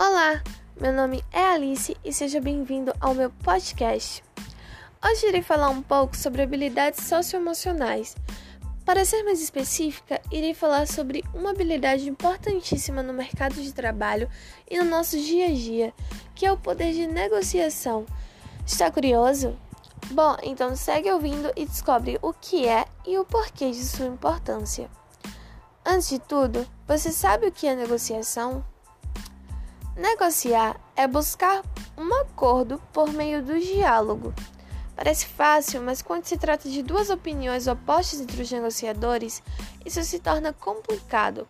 Olá, meu nome é Alice e seja bem-vindo ao meu podcast. Hoje irei falar um pouco sobre habilidades socioemocionais. Para ser mais específica, irei falar sobre uma habilidade importantíssima no mercado de trabalho e no nosso dia a dia, que é o poder de negociação. Está curioso? Bom, então segue ouvindo e descobre o que é e o porquê de sua importância. Antes de tudo, você sabe o que é negociação? Negociar é buscar um acordo por meio do diálogo. Parece fácil, mas quando se trata de duas opiniões opostas entre os negociadores, isso se torna complicado.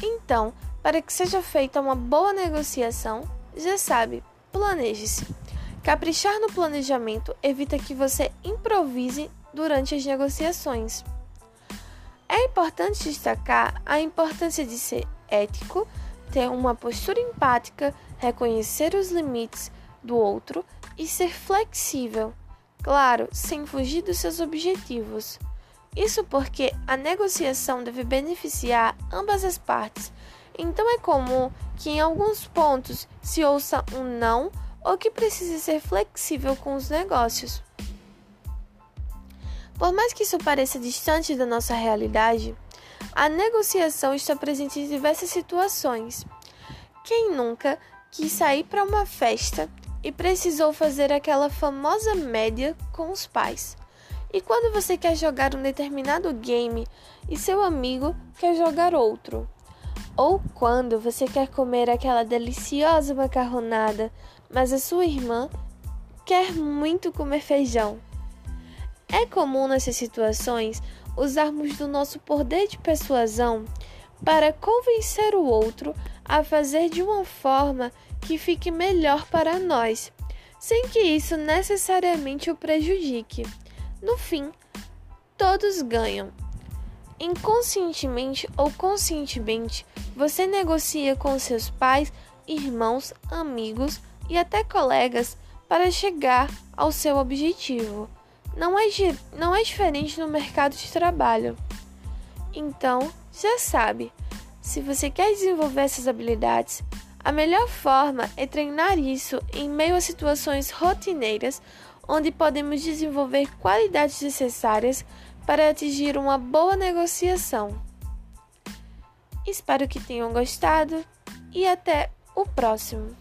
Então, para que seja feita uma boa negociação, já sabe, planeje-se. Caprichar no planejamento evita que você improvise durante as negociações. É importante destacar a importância de ser ético ter uma postura empática, reconhecer os limites do outro e ser flexível, claro, sem fugir dos seus objetivos. Isso porque a negociação deve beneficiar ambas as partes, então é comum que em alguns pontos se ouça um não ou que precise ser flexível com os negócios. Por mais que isso pareça distante da nossa realidade, a negociação está presente em diversas situações. Quem nunca quis sair para uma festa e precisou fazer aquela famosa média com os pais? E quando você quer jogar um determinado game e seu amigo quer jogar outro? Ou quando você quer comer aquela deliciosa macarronada, mas a sua irmã quer muito comer feijão? É comum nessas situações usarmos do nosso poder de persuasão para convencer o outro a fazer de uma forma que fique melhor para nós, sem que isso necessariamente o prejudique. No fim, todos ganham. Inconscientemente ou conscientemente, você negocia com seus pais, irmãos, amigos e até colegas para chegar ao seu objetivo. Não é, não é diferente no mercado de trabalho. Então, já sabe, se você quer desenvolver essas habilidades, a melhor forma é treinar isso em meio a situações rotineiras onde podemos desenvolver qualidades necessárias para atingir uma boa negociação. Espero que tenham gostado e até o próximo.